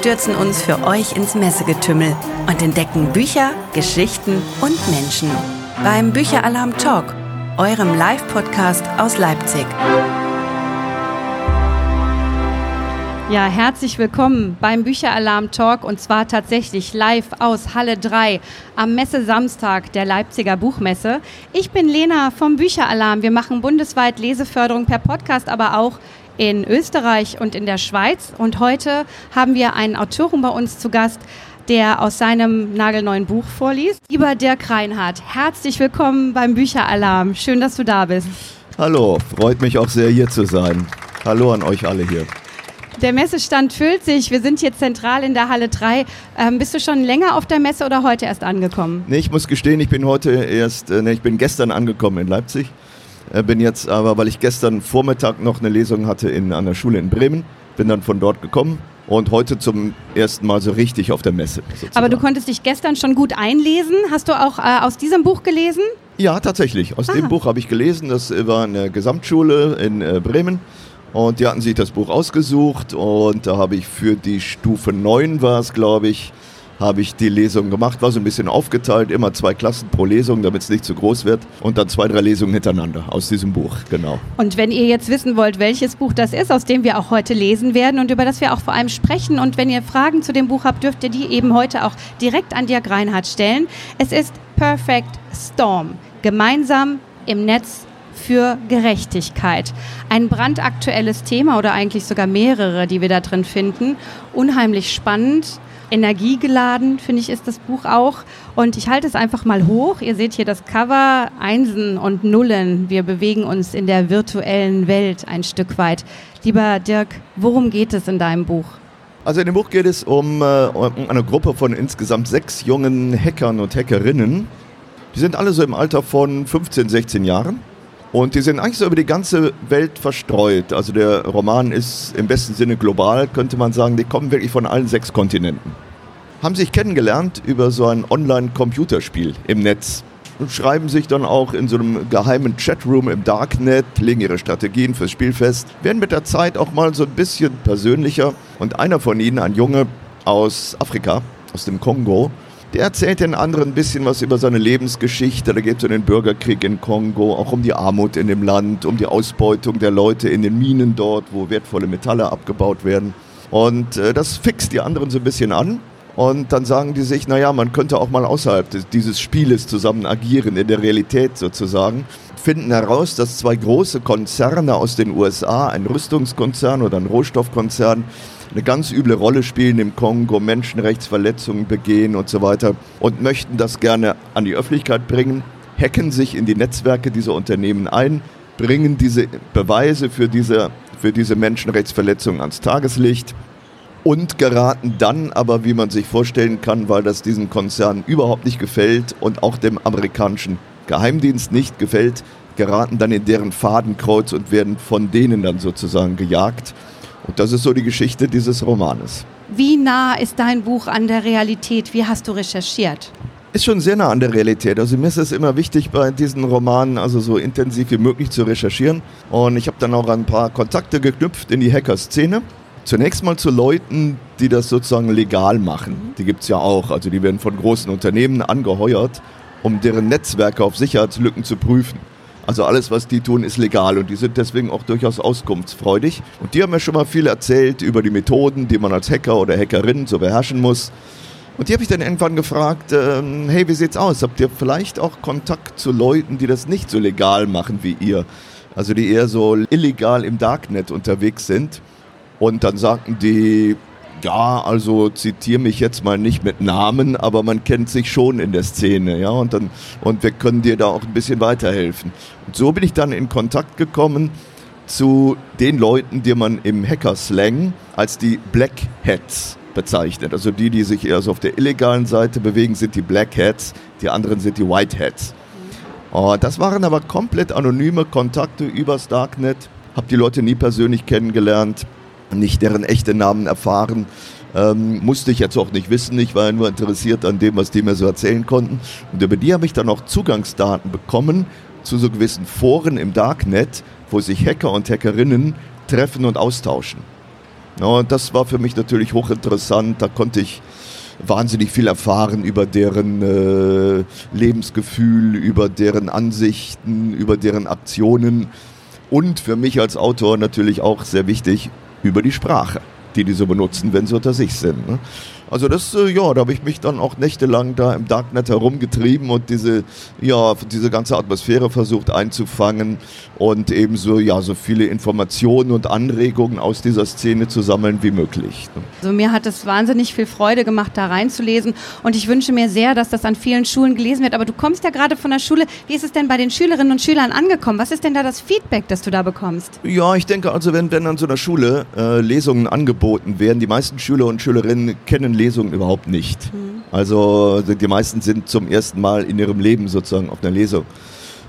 stürzen uns für euch ins Messegetümmel und entdecken Bücher, Geschichten und Menschen. Beim Bücheralarm Talk, eurem Live-Podcast aus Leipzig. Ja, herzlich willkommen beim Bücheralarm Talk und zwar tatsächlich live aus Halle 3 am Messe-Samstag der Leipziger Buchmesse. Ich bin Lena vom Bücheralarm. Wir machen bundesweit Leseförderung per Podcast, aber auch in Österreich und in der Schweiz. Und heute haben wir einen Autoren bei uns zu Gast, der aus seinem nagelneuen Buch vorliest. Lieber Dirk Reinhardt, herzlich willkommen beim Bücheralarm. Schön, dass du da bist. Hallo, freut mich auch sehr hier zu sein. Hallo an euch alle hier. Der Messestand füllt sich. Wir sind hier zentral in der Halle 3. Ähm, bist du schon länger auf der Messe oder heute erst angekommen? Nee, ich muss gestehen, ich bin heute erst, äh, nee, ich bin gestern angekommen in Leipzig. Äh, bin jetzt aber, weil ich gestern Vormittag noch eine Lesung hatte in einer Schule in Bremen, bin dann von dort gekommen und heute zum ersten Mal so richtig auf der Messe. Sozusagen. Aber du konntest dich gestern schon gut einlesen. Hast du auch äh, aus diesem Buch gelesen? Ja, tatsächlich. Aus Aha. dem Buch habe ich gelesen. Das war eine Gesamtschule in äh, Bremen. Und die hatten sich das Buch ausgesucht und da habe ich für die Stufe 9 war es, glaube ich, habe ich die Lesung gemacht, war so ein bisschen aufgeteilt, immer zwei Klassen pro Lesung, damit es nicht zu groß wird und dann zwei, drei Lesungen hintereinander aus diesem Buch, genau. Und wenn ihr jetzt wissen wollt, welches Buch das ist, aus dem wir auch heute lesen werden und über das wir auch vor allem sprechen und wenn ihr Fragen zu dem Buch habt, dürft ihr die eben heute auch direkt an Dirk Reinhardt stellen. Es ist Perfect Storm, gemeinsam im Netz für Gerechtigkeit. Ein brandaktuelles Thema oder eigentlich sogar mehrere, die wir da drin finden. Unheimlich spannend. Energiegeladen, finde ich, ist das Buch auch. Und ich halte es einfach mal hoch. Ihr seht hier das Cover, Einsen und Nullen. Wir bewegen uns in der virtuellen Welt ein Stück weit. Lieber Dirk, worum geht es in deinem Buch? Also in dem Buch geht es um, äh, um eine Gruppe von insgesamt sechs jungen Hackern und Hackerinnen. Die sind alle so im Alter von 15, 16 Jahren. Und die sind eigentlich so über die ganze Welt verstreut. Also der Roman ist im besten Sinne global, könnte man sagen. Die kommen wirklich von allen sechs Kontinenten. Haben sich kennengelernt über so ein Online-Computerspiel im Netz. Und schreiben sich dann auch in so einem geheimen Chatroom im Darknet, legen ihre Strategien fürs Spiel fest, werden mit der Zeit auch mal so ein bisschen persönlicher. Und einer von ihnen, ein Junge aus Afrika, aus dem Kongo, der erzählt den anderen ein bisschen was über seine Lebensgeschichte. Da geht es um den Bürgerkrieg in Kongo, auch um die Armut in dem Land, um die Ausbeutung der Leute in den Minen dort, wo wertvolle Metalle abgebaut werden. Und äh, das fixt die anderen so ein bisschen an. Und dann sagen die sich, naja, man könnte auch mal außerhalb des, dieses Spieles zusammen agieren, in der Realität sozusagen. Finden heraus, dass zwei große Konzerne aus den USA, ein Rüstungskonzern oder ein Rohstoffkonzern, eine ganz üble Rolle spielen im Kongo, Menschenrechtsverletzungen begehen und so weiter und möchten das gerne an die Öffentlichkeit bringen, hacken sich in die Netzwerke dieser Unternehmen ein, bringen diese Beweise für diese, für diese Menschenrechtsverletzungen ans Tageslicht und geraten dann aber, wie man sich vorstellen kann, weil das diesen Konzernen überhaupt nicht gefällt und auch dem amerikanischen Geheimdienst nicht gefällt, geraten dann in deren Fadenkreuz und werden von denen dann sozusagen gejagt. Und das ist so die Geschichte dieses Romanes. Wie nah ist dein Buch an der Realität? Wie hast du recherchiert? Ist schon sehr nah an der Realität. Also mir ist es immer wichtig, bei diesen Romanen also so intensiv wie möglich zu recherchieren. Und ich habe dann auch ein paar Kontakte geknüpft in die Hacker-Szene. Zunächst mal zu Leuten, die das sozusagen legal machen. Die gibt es ja auch. Also die werden von großen Unternehmen angeheuert, um deren Netzwerke auf Sicherheitslücken zu prüfen. Also alles, was die tun, ist legal und die sind deswegen auch durchaus auskunftsfreudig. Und die haben mir schon mal viel erzählt über die Methoden, die man als Hacker oder Hackerin so beherrschen muss. Und die habe ich dann irgendwann gefragt, ähm, hey, wie sieht's aus? Habt ihr vielleicht auch Kontakt zu Leuten, die das nicht so legal machen wie ihr? Also die eher so illegal im Darknet unterwegs sind. Und dann sagten die, ja, also zitiere mich jetzt mal nicht mit Namen, aber man kennt sich schon in der Szene, ja, und dann und wir können dir da auch ein bisschen weiterhelfen. Und so bin ich dann in Kontakt gekommen zu den Leuten, die man im Hacker-Slang als die Black Hats bezeichnet. Also die, die sich eher so auf der illegalen Seite bewegen, sind die Black Hats, die anderen sind die White Hats. Oh, das waren aber komplett anonyme Kontakte übers Darknet. Hab die Leute nie persönlich kennengelernt nicht deren echte Namen erfahren. Ähm, musste ich jetzt auch nicht wissen, ich war nur interessiert an dem, was die mir so erzählen konnten. Und über die habe ich dann auch Zugangsdaten bekommen zu so gewissen Foren im Darknet, wo sich Hacker und Hackerinnen treffen und austauschen. Ja, und das war für mich natürlich hochinteressant. Da konnte ich wahnsinnig viel erfahren über deren äh, Lebensgefühl, über deren Ansichten, über deren Aktionen und für mich als Autor natürlich auch sehr wichtig über die Sprache die die so benutzen, wenn sie unter sich sind. Ne? Also das, äh, ja, da habe ich mich dann auch nächtelang da im Darknet herumgetrieben und diese, ja, diese ganze Atmosphäre versucht einzufangen und ebenso, ja, so viele Informationen und Anregungen aus dieser Szene zu sammeln wie möglich. Ne? Also mir hat es wahnsinnig viel Freude gemacht, da reinzulesen und ich wünsche mir sehr, dass das an vielen Schulen gelesen wird. Aber du kommst ja gerade von der Schule. Wie ist es denn bei den Schülerinnen und Schülern angekommen? Was ist denn da das Feedback, das du da bekommst? Ja, ich denke also, wenn, wenn an so einer Schule äh, Lesungen angeboten werden, die meisten Schüler und Schülerinnen kennen Lesungen überhaupt nicht. Mhm. Also die meisten sind zum ersten Mal in ihrem Leben sozusagen auf einer Lesung.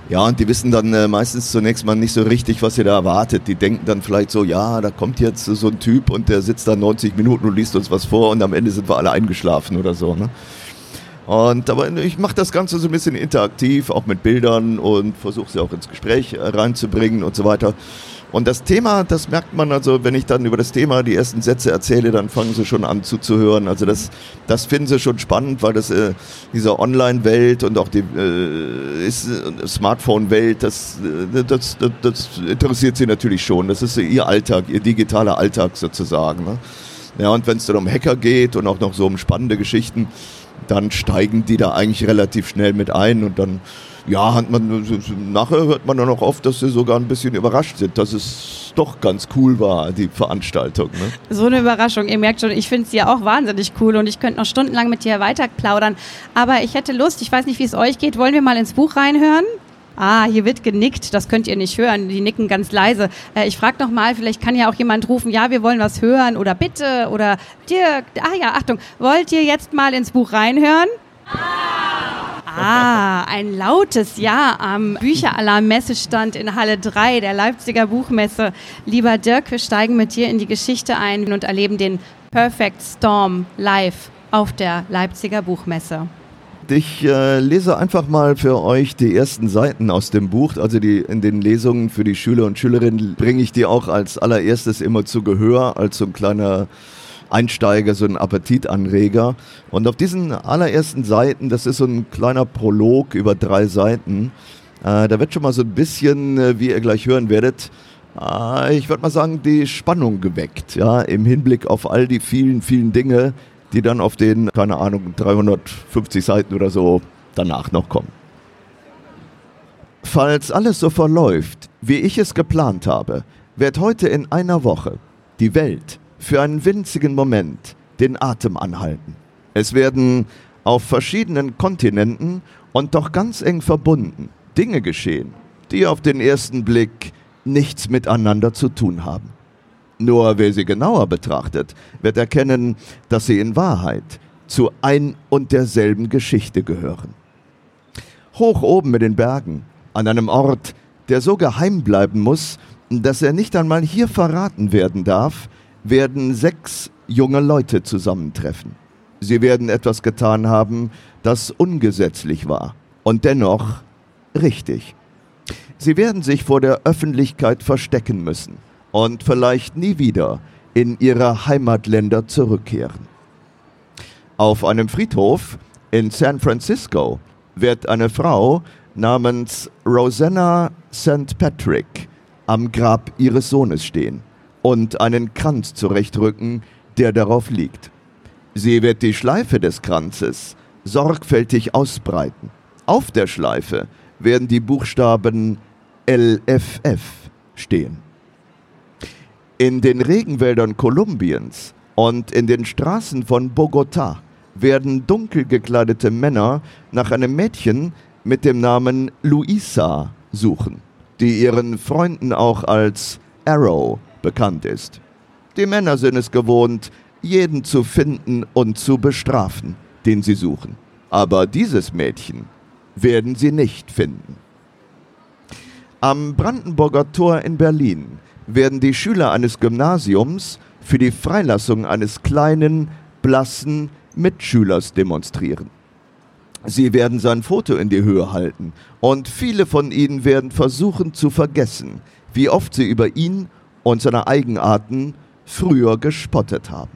Ja, und die wissen dann äh, meistens zunächst mal nicht so richtig, was ihr da erwartet. Die denken dann vielleicht so, ja, da kommt jetzt so ein Typ und der sitzt da 90 Minuten und liest uns was vor und am Ende sind wir alle eingeschlafen oder so. Ne? Und aber ich mache das Ganze so ein bisschen interaktiv, auch mit Bildern und versuche sie auch ins Gespräch äh, reinzubringen und so weiter. Und das Thema, das merkt man also, wenn ich dann über das Thema die ersten Sätze erzähle, dann fangen sie schon an zuzuhören. Also das, das finden sie schon spannend, weil das äh, diese Online-Welt und auch die äh, äh, Smartphone-Welt, das, äh, das, das, das, interessiert sie natürlich schon. Das ist ihr Alltag, ihr digitaler Alltag sozusagen. Ne? Ja, und wenn es dann um Hacker geht und auch noch so um spannende Geschichten, dann steigen die da eigentlich relativ schnell mit ein und dann ja, hat man, nachher hört man dann auch oft, dass sie sogar ein bisschen überrascht sind, dass es doch ganz cool war, die Veranstaltung. Ne? So eine Überraschung. Ihr merkt schon, ich finde es ja auch wahnsinnig cool und ich könnte noch stundenlang mit dir weiter plaudern. Aber ich hätte Lust, ich weiß nicht, wie es euch geht. Wollen wir mal ins Buch reinhören? Ah, hier wird genickt, das könnt ihr nicht hören, die nicken ganz leise. Äh, ich frage noch mal, vielleicht kann ja auch jemand rufen, ja, wir wollen was hören oder bitte oder Dirk, ah ja, Achtung, wollt ihr jetzt mal ins Buch reinhören? Ah, ein lautes Ja am Bücheralarm-Messestand in Halle 3 der Leipziger Buchmesse. Lieber Dirk, wir steigen mit dir in die Geschichte ein und erleben den Perfect Storm live auf der Leipziger Buchmesse. Ich äh, lese einfach mal für euch die ersten Seiten aus dem Buch. Also die, in den Lesungen für die Schüler und Schülerinnen bringe ich die auch als allererstes immer zu Gehör, als so ein kleiner Einsteiger, so ein Appetitanreger. Und auf diesen allerersten Seiten, das ist so ein kleiner Prolog über drei Seiten, äh, da wird schon mal so ein bisschen, äh, wie ihr gleich hören werdet, äh, ich würde mal sagen, die Spannung geweckt, ja, im Hinblick auf all die vielen, vielen Dinge, die dann auf den, keine Ahnung, 350 Seiten oder so danach noch kommen. Falls alles so verläuft, wie ich es geplant habe, wird heute in einer Woche die Welt für einen winzigen Moment den Atem anhalten. Es werden auf verschiedenen Kontinenten und doch ganz eng verbunden Dinge geschehen, die auf den ersten Blick nichts miteinander zu tun haben. Nur wer sie genauer betrachtet, wird erkennen, dass sie in Wahrheit zu ein und derselben Geschichte gehören. Hoch oben in den Bergen, an einem Ort, der so geheim bleiben muss, dass er nicht einmal hier verraten werden darf, werden sechs junge Leute zusammentreffen. Sie werden etwas getan haben, das ungesetzlich war und dennoch richtig. Sie werden sich vor der Öffentlichkeit verstecken müssen und vielleicht nie wieder in ihre Heimatländer zurückkehren. Auf einem Friedhof in San Francisco wird eine Frau namens Rosanna St. Patrick am Grab ihres Sohnes stehen und einen Kranz zurechtrücken, der darauf liegt. Sie wird die Schleife des Kranzes sorgfältig ausbreiten. Auf der Schleife werden die Buchstaben LFF stehen. In den Regenwäldern Kolumbiens und in den Straßen von Bogotá werden dunkel gekleidete Männer nach einem Mädchen mit dem Namen Luisa suchen, die ihren Freunden auch als Arrow bekannt ist. Die Männer sind es gewohnt, jeden zu finden und zu bestrafen, den sie suchen. Aber dieses Mädchen werden sie nicht finden. Am Brandenburger Tor in Berlin werden die Schüler eines Gymnasiums für die Freilassung eines kleinen, blassen Mitschülers demonstrieren. Sie werden sein Foto in die Höhe halten und viele von ihnen werden versuchen zu vergessen, wie oft sie über ihn und seine Eigenarten früher gespottet haben.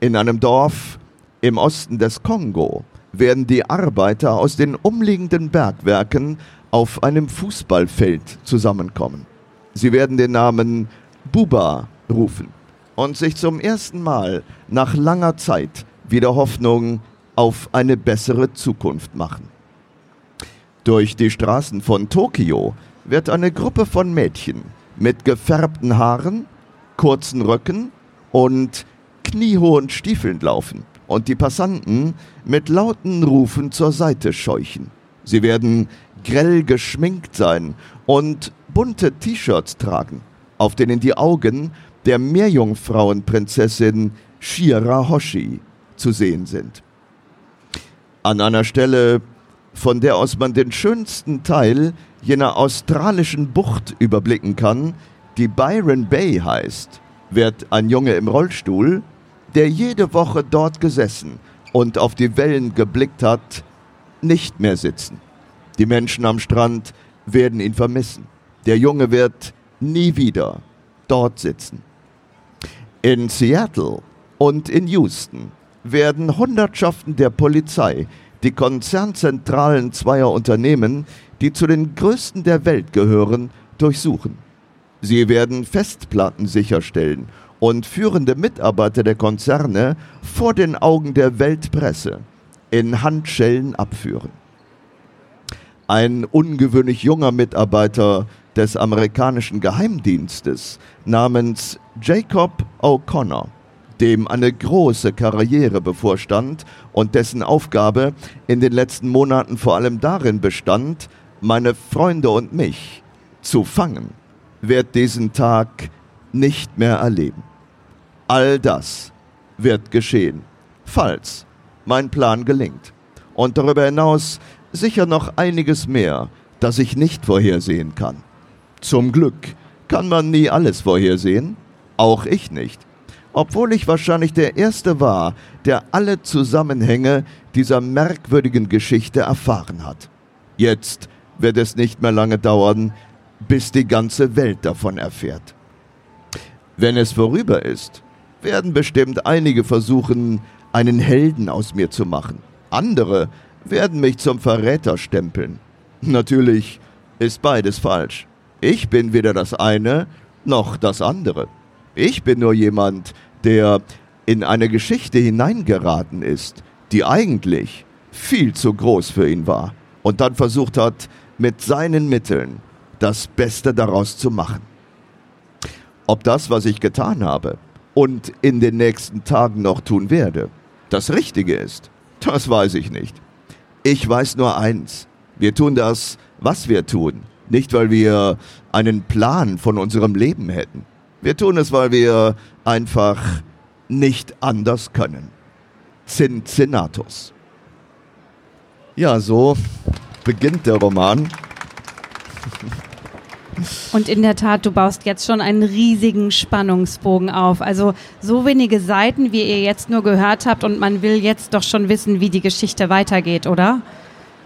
In einem Dorf im Osten des Kongo werden die Arbeiter aus den umliegenden Bergwerken auf einem Fußballfeld zusammenkommen. Sie werden den Namen Buba rufen und sich zum ersten Mal nach langer Zeit wieder Hoffnung auf eine bessere Zukunft machen. Durch die Straßen von Tokio wird eine Gruppe von Mädchen mit gefärbten Haaren, kurzen Röcken und kniehohen Stiefeln laufen und die Passanten mit lauten Rufen zur Seite scheuchen. Sie werden grell geschminkt sein und bunte T-Shirts tragen, auf denen die Augen der Meerjungfrauenprinzessin Shira Hoshi zu sehen sind. An einer Stelle, von der aus man den schönsten Teil jener australischen Bucht überblicken kann, die Byron Bay heißt, wird ein Junge im Rollstuhl, der jede Woche dort gesessen und auf die Wellen geblickt hat, nicht mehr sitzen. Die Menschen am Strand werden ihn vermissen. Der Junge wird nie wieder dort sitzen. In Seattle und in Houston werden Hundertschaften der Polizei die Konzernzentralen zweier Unternehmen, die zu den größten der Welt gehören, durchsuchen. Sie werden Festplatten sicherstellen und führende Mitarbeiter der Konzerne vor den Augen der Weltpresse in Handschellen abführen. Ein ungewöhnlich junger Mitarbeiter des amerikanischen Geheimdienstes namens Jacob O'Connor dem eine große Karriere bevorstand und dessen Aufgabe in den letzten Monaten vor allem darin bestand, meine Freunde und mich zu fangen, wird diesen Tag nicht mehr erleben. All das wird geschehen, falls mein Plan gelingt. Und darüber hinaus sicher noch einiges mehr, das ich nicht vorhersehen kann. Zum Glück kann man nie alles vorhersehen, auch ich nicht obwohl ich wahrscheinlich der Erste war, der alle Zusammenhänge dieser merkwürdigen Geschichte erfahren hat. Jetzt wird es nicht mehr lange dauern, bis die ganze Welt davon erfährt. Wenn es vorüber ist, werden bestimmt einige versuchen, einen Helden aus mir zu machen. Andere werden mich zum Verräter stempeln. Natürlich ist beides falsch. Ich bin weder das eine noch das andere. Ich bin nur jemand, der in eine Geschichte hineingeraten ist, die eigentlich viel zu groß für ihn war und dann versucht hat, mit seinen Mitteln das Beste daraus zu machen. Ob das, was ich getan habe und in den nächsten Tagen noch tun werde, das Richtige ist, das weiß ich nicht. Ich weiß nur eins, wir tun das, was wir tun, nicht weil wir einen Plan von unserem Leben hätten. Wir tun es, weil wir einfach nicht anders können. Cincinnatus. Ja, so beginnt der Roman. Und in der Tat, du baust jetzt schon einen riesigen Spannungsbogen auf. Also so wenige Seiten, wie ihr jetzt nur gehört habt, und man will jetzt doch schon wissen, wie die Geschichte weitergeht, oder?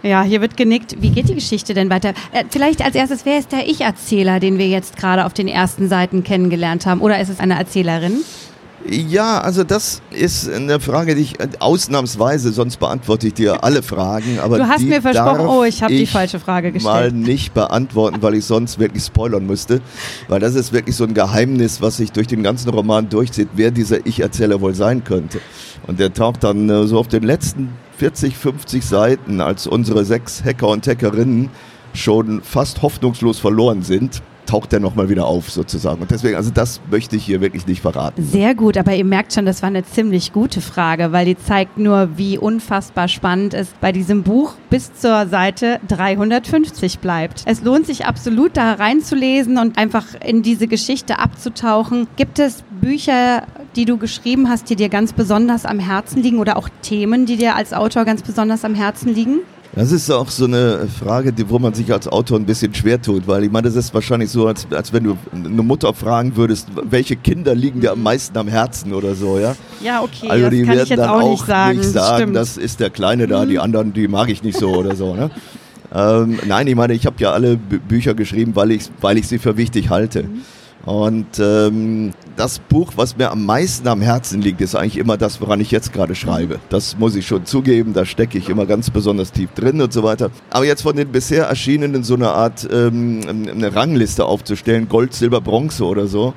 Ja, hier wird genickt. Wie geht die Geschichte denn weiter? Äh, vielleicht als erstes, wer ist der Ich-Erzähler, den wir jetzt gerade auf den ersten Seiten kennengelernt haben? Oder ist es eine Erzählerin? Ja, also das ist eine Frage, die ich ausnahmsweise, sonst beantworte ich dir alle Fragen. Aber du hast mir versprochen, oh, ich habe die falsche Frage gestellt. Mal nicht beantworten, weil ich sonst wirklich spoilern müsste. Weil das ist wirklich so ein Geheimnis, was sich durch den ganzen Roman durchzieht, wer dieser Ich-Erzähler wohl sein könnte. Und der taucht dann äh, so auf den letzten 40, 50 Seiten, als unsere sechs Hacker und Hackerinnen schon fast hoffnungslos verloren sind taucht er nochmal wieder auf sozusagen. Und deswegen, also das möchte ich hier wirklich nicht verraten. Sehr gut, aber ihr merkt schon, das war eine ziemlich gute Frage, weil die zeigt nur, wie unfassbar spannend es bei diesem Buch bis zur Seite 350 bleibt. Es lohnt sich absolut, da reinzulesen und einfach in diese Geschichte abzutauchen. Gibt es Bücher, die du geschrieben hast, die dir ganz besonders am Herzen liegen oder auch Themen, die dir als Autor ganz besonders am Herzen liegen? Das ist auch so eine Frage, die, wo man sich als Autor ein bisschen schwer tut, weil ich meine, das ist wahrscheinlich so, als, als wenn du eine Mutter fragen würdest, welche Kinder liegen dir am meisten am Herzen oder so, ja? Ja, okay, also die das kann werden ich jetzt dann auch nicht sagen. nicht sagen, das ist der Kleine da, die anderen, die mag ich nicht so oder so, ne? Ähm, nein, ich meine, ich habe ja alle Bü Bücher geschrieben, weil ich, weil ich sie für wichtig halte. Und ähm, das Buch, was mir am meisten am Herzen liegt, ist eigentlich immer das, woran ich jetzt gerade schreibe. Das muss ich schon zugeben, da stecke ich immer ganz besonders tief drin und so weiter. Aber jetzt von den bisher erschienenen so eine Art ähm, eine Rangliste aufzustellen, Gold, Silber, Bronze oder so,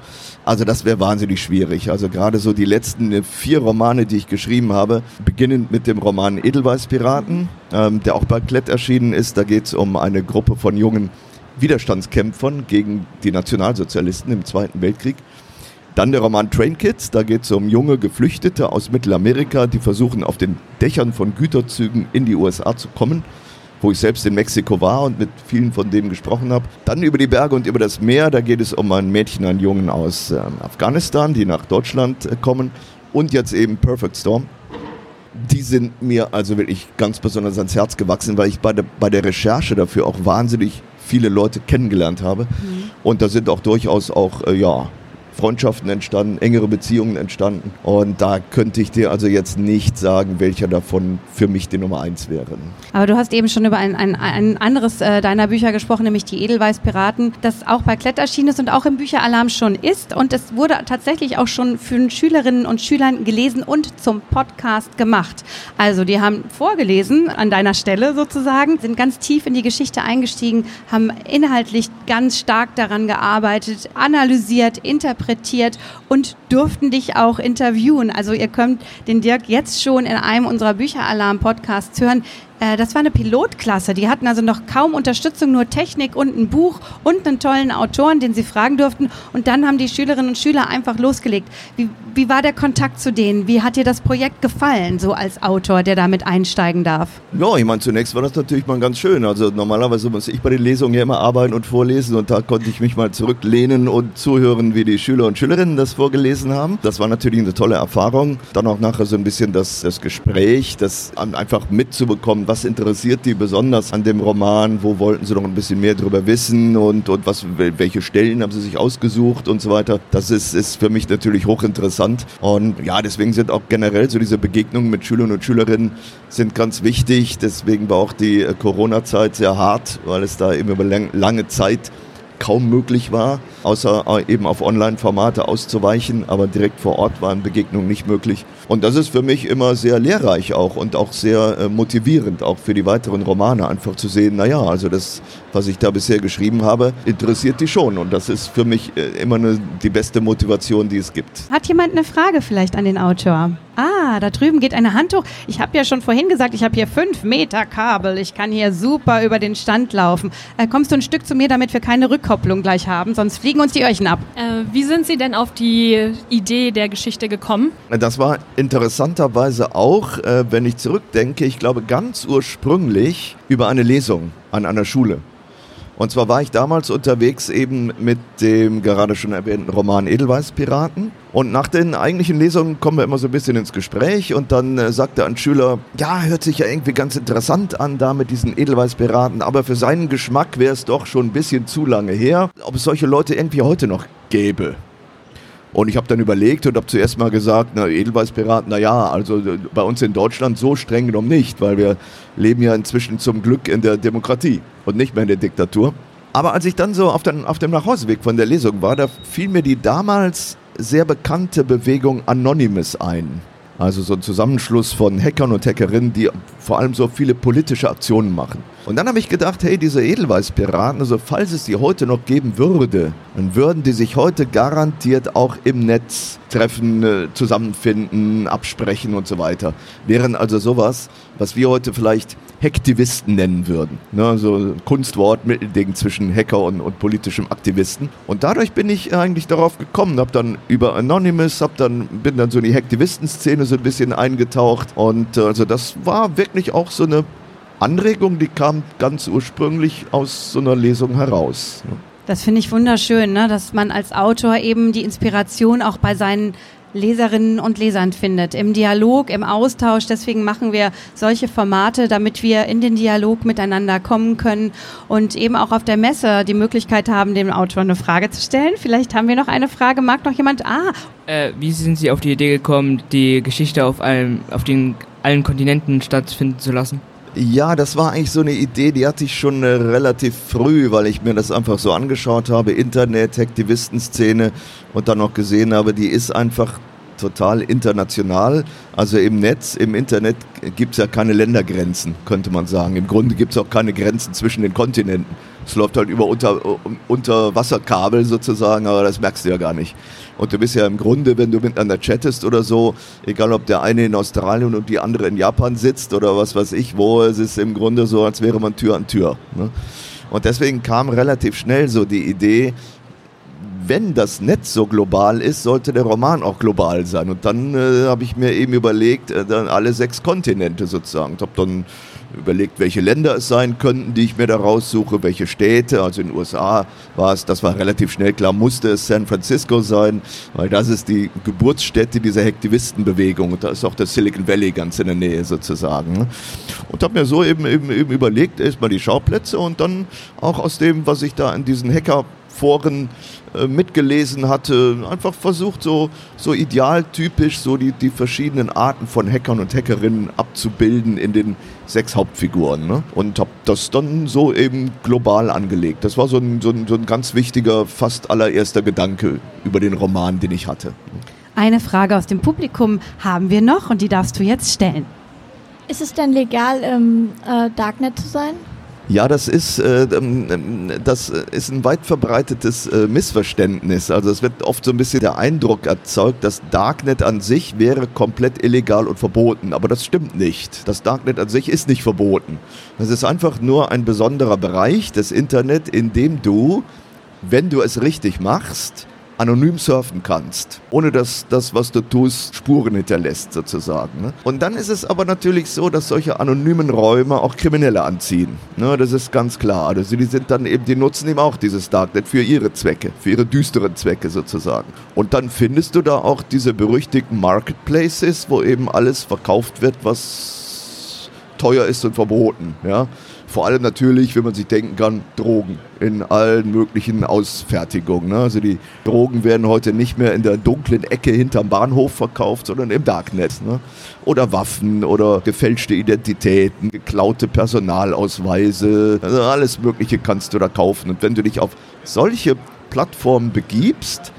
also das wäre wahnsinnig schwierig. Also gerade so die letzten vier Romane, die ich geschrieben habe, beginnend mit dem Roman Edelweiß-Piraten, ähm, der auch bei Klett erschienen ist. Da geht es um eine Gruppe von jungen Widerstandskämpfern gegen die Nationalsozialisten im Zweiten Weltkrieg. Dann der Roman Train Kids, da geht es um junge Geflüchtete aus Mittelamerika, die versuchen auf den Dächern von Güterzügen in die USA zu kommen, wo ich selbst in Mexiko war und mit vielen von denen gesprochen habe. Dann über die Berge und über das Meer, da geht es um ein Mädchen, einen Jungen aus äh, Afghanistan, die nach Deutschland äh, kommen. Und jetzt eben Perfect Storm. Die sind mir also wirklich ganz besonders ans Herz gewachsen, weil ich bei der, bei der Recherche dafür auch wahnsinnig viele Leute kennengelernt habe. Und da sind auch durchaus auch, äh, ja, Freundschaften entstanden, engere Beziehungen entstanden. Und da könnte ich dir also jetzt nicht sagen, welcher davon für mich die Nummer eins wäre. Aber du hast eben schon über ein, ein, ein anderes äh, deiner Bücher gesprochen, nämlich die Edelweiß-Piraten, das auch bei Klett erschienen ist und auch im Bücheralarm schon ist. Und es wurde tatsächlich auch schon für Schülerinnen und Schülern gelesen und zum Podcast gemacht. Also die haben vorgelesen an deiner Stelle sozusagen, sind ganz tief in die Geschichte eingestiegen, haben inhaltlich ganz stark daran gearbeitet, analysiert, interpretiert und durften dich auch interviewen. Also ihr könnt den Dirk jetzt schon in einem unserer Bücheralarm-Podcasts hören. Äh, Das war eine Pilotklasse. Die hatten also noch kaum Unterstützung, nur Technik und ein Buch und einen tollen Autoren, den sie fragen durften. Und dann haben die Schülerinnen und Schüler einfach losgelegt. Wie, wie war der Kontakt zu denen? Wie hat dir das Projekt gefallen, so als Autor, der damit einsteigen darf? Ja, ich meine, zunächst war das natürlich mal ganz schön. Also normalerweise muss ich bei den Lesungen ja immer arbeiten und vorlesen und da konnte ich mich mal zurücklehnen und zuhören, wie die Schüler und Schülerinnen das vorgelesen haben. Das war natürlich eine tolle Erfahrung. Dann auch nachher so ein bisschen das, das Gespräch, das einfach mitzubekommen, was interessiert die besonders an dem Roman, wo wollten sie noch ein bisschen mehr drüber wissen und, und was, welche Stellen haben sie sich ausgesucht und so weiter. Das ist, ist für mich natürlich hochinteressant. Und ja, deswegen sind auch generell so diese Begegnungen mit Schülern und Schülerinnen sind ganz wichtig. Deswegen war auch die äh, Corona-Zeit sehr hart, weil es da eben über lang, lange Zeit kaum möglich war, außer äh, eben auf Online-Formate auszuweichen, aber direkt vor Ort waren Begegnungen nicht möglich. Und das ist für mich immer sehr lehrreich auch und auch sehr äh, motivierend, auch für die weiteren Romane, einfach zu sehen, naja, also das, was ich da bisher geschrieben habe, interessiert die schon. Und das ist für mich äh, immer eine, die beste Motivation, die es gibt. Hat jemand eine Frage vielleicht an den Autor? Ah, da drüben geht eine Hand hoch. Ich habe ja schon vorhin gesagt, ich habe hier fünf Meter Kabel. Ich kann hier super über den Stand laufen. Äh, kommst du ein Stück zu mir, damit wir keine Rückkopplung gleich haben? Sonst fliegen uns die Öhrchen ab. Äh, wie sind Sie denn auf die Idee der Geschichte gekommen? Das war interessanterweise auch, äh, wenn ich zurückdenke, ich glaube ganz ursprünglich über eine Lesung an einer Schule. Und zwar war ich damals unterwegs eben mit dem gerade schon erwähnten Roman Edelweiß-Piraten. Und nach den eigentlichen Lesungen kommen wir immer so ein bisschen ins Gespräch und dann äh, sagte ein Schüler, ja, hört sich ja irgendwie ganz interessant an da mit diesen Edelweiß-Piraten, aber für seinen Geschmack wäre es doch schon ein bisschen zu lange her, ob es solche Leute irgendwie heute noch gäbe. Und ich habe dann überlegt und habe zuerst mal gesagt, na, Edelweißpiraten, na ja, also äh, bei uns in Deutschland so streng genommen nicht, weil wir leben ja inzwischen zum Glück in der Demokratie und nicht mehr in der Diktatur. Aber als ich dann so auf, den, auf dem Nachhauseweg von der Lesung war, da fiel mir die damals sehr bekannte Bewegung Anonymous ein. Also so ein Zusammenschluss von Hackern und Hackerinnen, die vor allem so viele politische Aktionen machen. Und dann habe ich gedacht, hey, diese Edelweißpiraten, also falls es die heute noch geben würde, dann würden die sich heute garantiert auch im Netz treffen, äh, zusammenfinden, absprechen und so weiter. Wären also sowas, was wir heute vielleicht Hacktivisten nennen würden. Ne, so Kunstwort, Mittelding zwischen Hacker und, und politischem Aktivisten. Und dadurch bin ich eigentlich darauf gekommen, habe dann über Anonymous, hab dann, bin dann so in die Hacktivisten-Szene so ein bisschen eingetaucht. Und äh, also das war wirklich auch so eine Anregung, die kam ganz ursprünglich aus so einer Lesung heraus. ne. Das finde ich wunderschön, ne? dass man als Autor eben die Inspiration auch bei seinen Leserinnen und Lesern findet, im Dialog, im Austausch. Deswegen machen wir solche Formate, damit wir in den Dialog miteinander kommen können und eben auch auf der Messe die Möglichkeit haben, dem Autor eine Frage zu stellen. Vielleicht haben wir noch eine Frage. Mag noch jemand? Ah. Äh, wie sind Sie auf die Idee gekommen, die Geschichte auf, allem, auf den allen Kontinenten stattfinden zu lassen? Ja, das war eigentlich so eine Idee, die hatte ich schon äh, relativ früh, weil ich mir das einfach so angeschaut habe, Internet, Aktivistenszene und dann noch gesehen habe, die ist einfach total international. Also im Netz, im Internet gibt es ja keine Ländergrenzen, könnte man sagen. Im Grunde gibt es auch keine Grenzen zwischen den Kontinenten. Es läuft halt über unter, unter Wasserkabel sozusagen, aber das merkst du ja gar nicht. Und du bist ja im Grunde, wenn du miteinander chattest oder so, egal ob der eine in Australien und die andere in Japan sitzt oder was weiß ich wo, es ist im Grunde so, als wäre man Tür an Tür. Ne? Und deswegen kam relativ schnell so die Idee, wenn das Netz so global ist, sollte der Roman auch global sein. Und dann äh, habe ich mir eben überlegt, äh, dann alle sechs Kontinente sozusagen. Ich habe dann überlegt, welche Länder es sein könnten, die ich mir da raussuche, welche Städte. Also in den USA war es, das war relativ schnell klar, musste es San Francisco sein, weil das ist die Geburtsstätte dieser Hektivistenbewegung und da ist auch das Silicon Valley ganz in der Nähe sozusagen. Und habe mir so eben, eben, eben überlegt, erstmal die Schauplätze und dann auch aus dem, was ich da in diesen Hackerforen äh, mitgelesen hatte, einfach versucht, so, so idealtypisch so die, die verschiedenen Arten von Hackern und Hackerinnen abzubilden in den sechs Hauptfiguren. Ne? Und habe das dann so eben global angelegt. Das war so ein, so, ein, so ein ganz wichtiger, fast allererster Gedanke über den Roman, den ich hatte. Eine Frage aus dem Publikum haben wir noch und die darfst du jetzt stellen. Ist es denn legal, im äh, Darknet zu sein? Ja, das ist, äh, ähm, das ist ein weit verbreitetes äh, Missverständnis. Also es wird oft so ein bisschen der Eindruck erzeugt, das Darknet an sich wäre komplett illegal und verboten. Aber das stimmt nicht. Das Darknet an sich ist nicht verboten. Das ist einfach nur ein besonderer Bereich des Internet, in dem du, wenn du es richtig machst, anonym surfen kannst, ohne dass das, was du tust, Spuren hinterlässt sozusagen. Ne? Und dann ist es aber natürlich so, dass solche anonymen Räume auch Kriminelle anziehen. Ne? Das ist ganz klar. Also die sind dann eben, die nutzen eben auch dieses Darknet für ihre Zwecke, für ihre düsteren Zwecke sozusagen. Und dann findest du da auch diese berüchtigten Marketplaces, wo eben alles verkauft wird, was teuer ist und verboten. Ja? Vor allem natürlich, wenn man sich denken kann, Drogen in allen möglichen Ausfertigungen. Ne? Also die Drogen werden heute nicht mehr in der dunklen Ecke hinterm Bahnhof verkauft, sondern im Darknet. Ne? Oder Waffen oder gefälschte Identitäten, geklaute Personalausweise. Also alles Mögliche kannst du da kaufen. Und wenn du dich auf solche Plattformen begibst,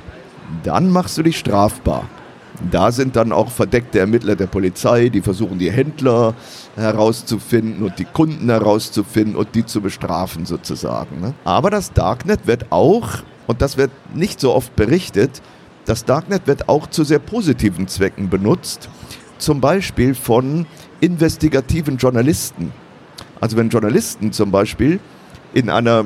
dann machst du dich strafbar. Da sind dann auch verdeckte Ermittler der Polizei, die versuchen die Händler herauszufinden und die Kunden herauszufinden und die zu bestrafen sozusagen. Ne? Aber das Darknet wird auch, und das wird nicht so oft berichtet, das Darknet wird auch zu sehr positiven Zwecken benutzt, zum Beispiel von investigativen Journalisten. Also wenn Journalisten zum Beispiel in einer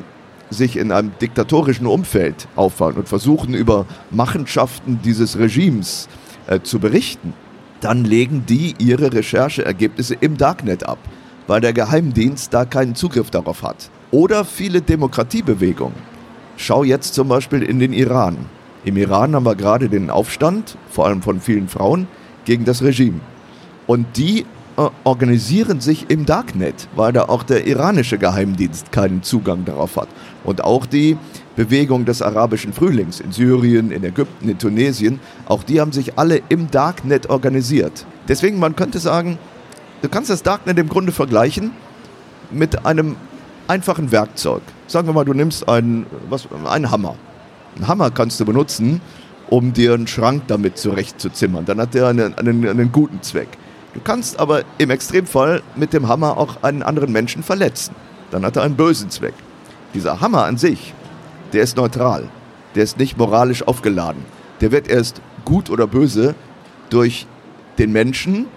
sich in einem diktatorischen Umfeld auffallen und versuchen über Machenschaften dieses Regimes äh, äh, zu berichten, dann legen die ihre Rechercheergebnisse im Darknet ab, weil der Geheimdienst da keinen Zugriff darauf hat. Oder viele Demokratiebewegungen. Schau jetzt zum Beispiel in den Iran. Im Iran haben wir gerade den Aufstand, vor allem von vielen Frauen, gegen das Regime. Und die äh, organisieren sich im Darknet, weil da auch der iranische Geheimdienst keinen Zugang darauf hat. Und auch die Bewegung des arabischen Frühlings in Syrien, in Ägypten, in Tunesien, auch die haben sich alle im Darknet organisiert. Deswegen, man könnte sagen, du kannst das Darknet im Grunde vergleichen mit einem einfachen Werkzeug. Sagen wir mal, du nimmst einen, was, einen Hammer. Einen Hammer kannst du benutzen, um dir einen Schrank damit zurechtzuzimmern. Dann hat der einen, einen, einen guten Zweck. Du kannst aber im Extremfall mit dem Hammer auch einen anderen Menschen verletzen. Dann hat er einen bösen Zweck. Dieser Hammer an sich der ist neutral. Der ist nicht moralisch aufgeladen. Der wird erst gut oder böse durch den Menschen,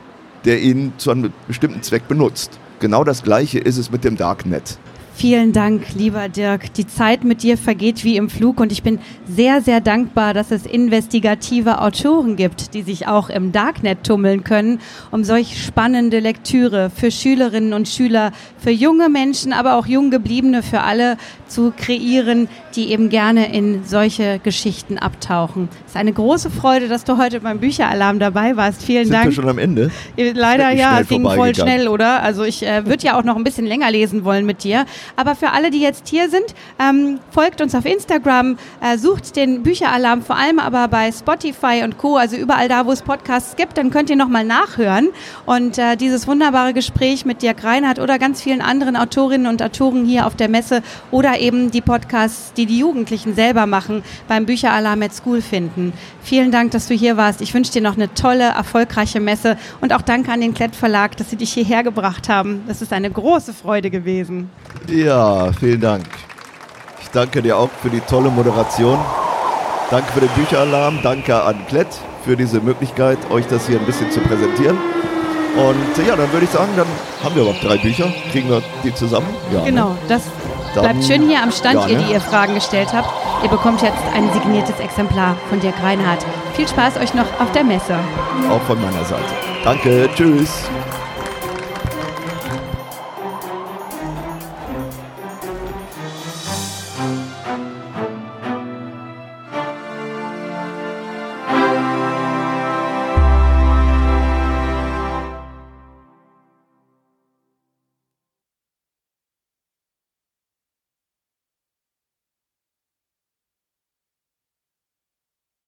der ihn zu einem bestimmten Zweck benutzt. Genau das gleiche ist es mit dem Darknet. Vielen Dank, lieber Dirk. Die Zeit mit dir vergeht wie im Flug und ich bin sehr, sehr dankbar, dass es investigative Autoren gibt, die sich auch im Darknet tummeln können, um solch spannende Lektüre für Schülerinnen und Schüler, für junge Menschen, aber auch jung gebliebene, für alle zu kreieren, die eben gerne in solche Geschichten abtauchen. Es ist eine große Freude, dass du heute beim Bücheralarm dabei warst. Vielen Sind Dank. wir schon am Ende? Leider ja, es ging voll schnell, oder? Also ich äh, würde ja auch noch ein bisschen länger lesen wollen mit dir. Aber für alle, die jetzt hier sind, ähm, folgt uns auf Instagram, äh, sucht den Bücheralarm, vor allem aber bei Spotify und Co., also überall da, wo es Podcasts gibt, dann könnt ihr nochmal nachhören. Und äh, dieses wunderbare Gespräch mit Dirk Reinhardt oder ganz vielen anderen Autorinnen und Autoren hier auf der Messe oder eben die Podcasts, die die Jugendlichen selber machen, beim Bücheralarm at School finden. Vielen Dank, dass du hier warst. Ich wünsche dir noch eine tolle, erfolgreiche Messe und auch danke an den Klett Verlag, dass sie dich hierher gebracht haben. Das ist eine große Freude gewesen. Ja, vielen Dank. Ich danke dir auch für die tolle Moderation. Danke für den Bücheralarm. Danke an Klett für diese Möglichkeit, euch das hier ein bisschen zu präsentieren. Und äh, ja, dann würde ich sagen, dann haben wir überhaupt drei Bücher. Kriegen wir die zusammen? Ja. ne? Genau, das Dann- bleibt schön hier am Stand, Ja, ihr, ne? die ihr Fragen gestellt habt. Ihr bekommt jetzt ein signiertes Exemplar von Dirk Reinhardt. Viel Spaß euch noch auf der Messe. Auch von meiner Seite. Danke. Tschüss.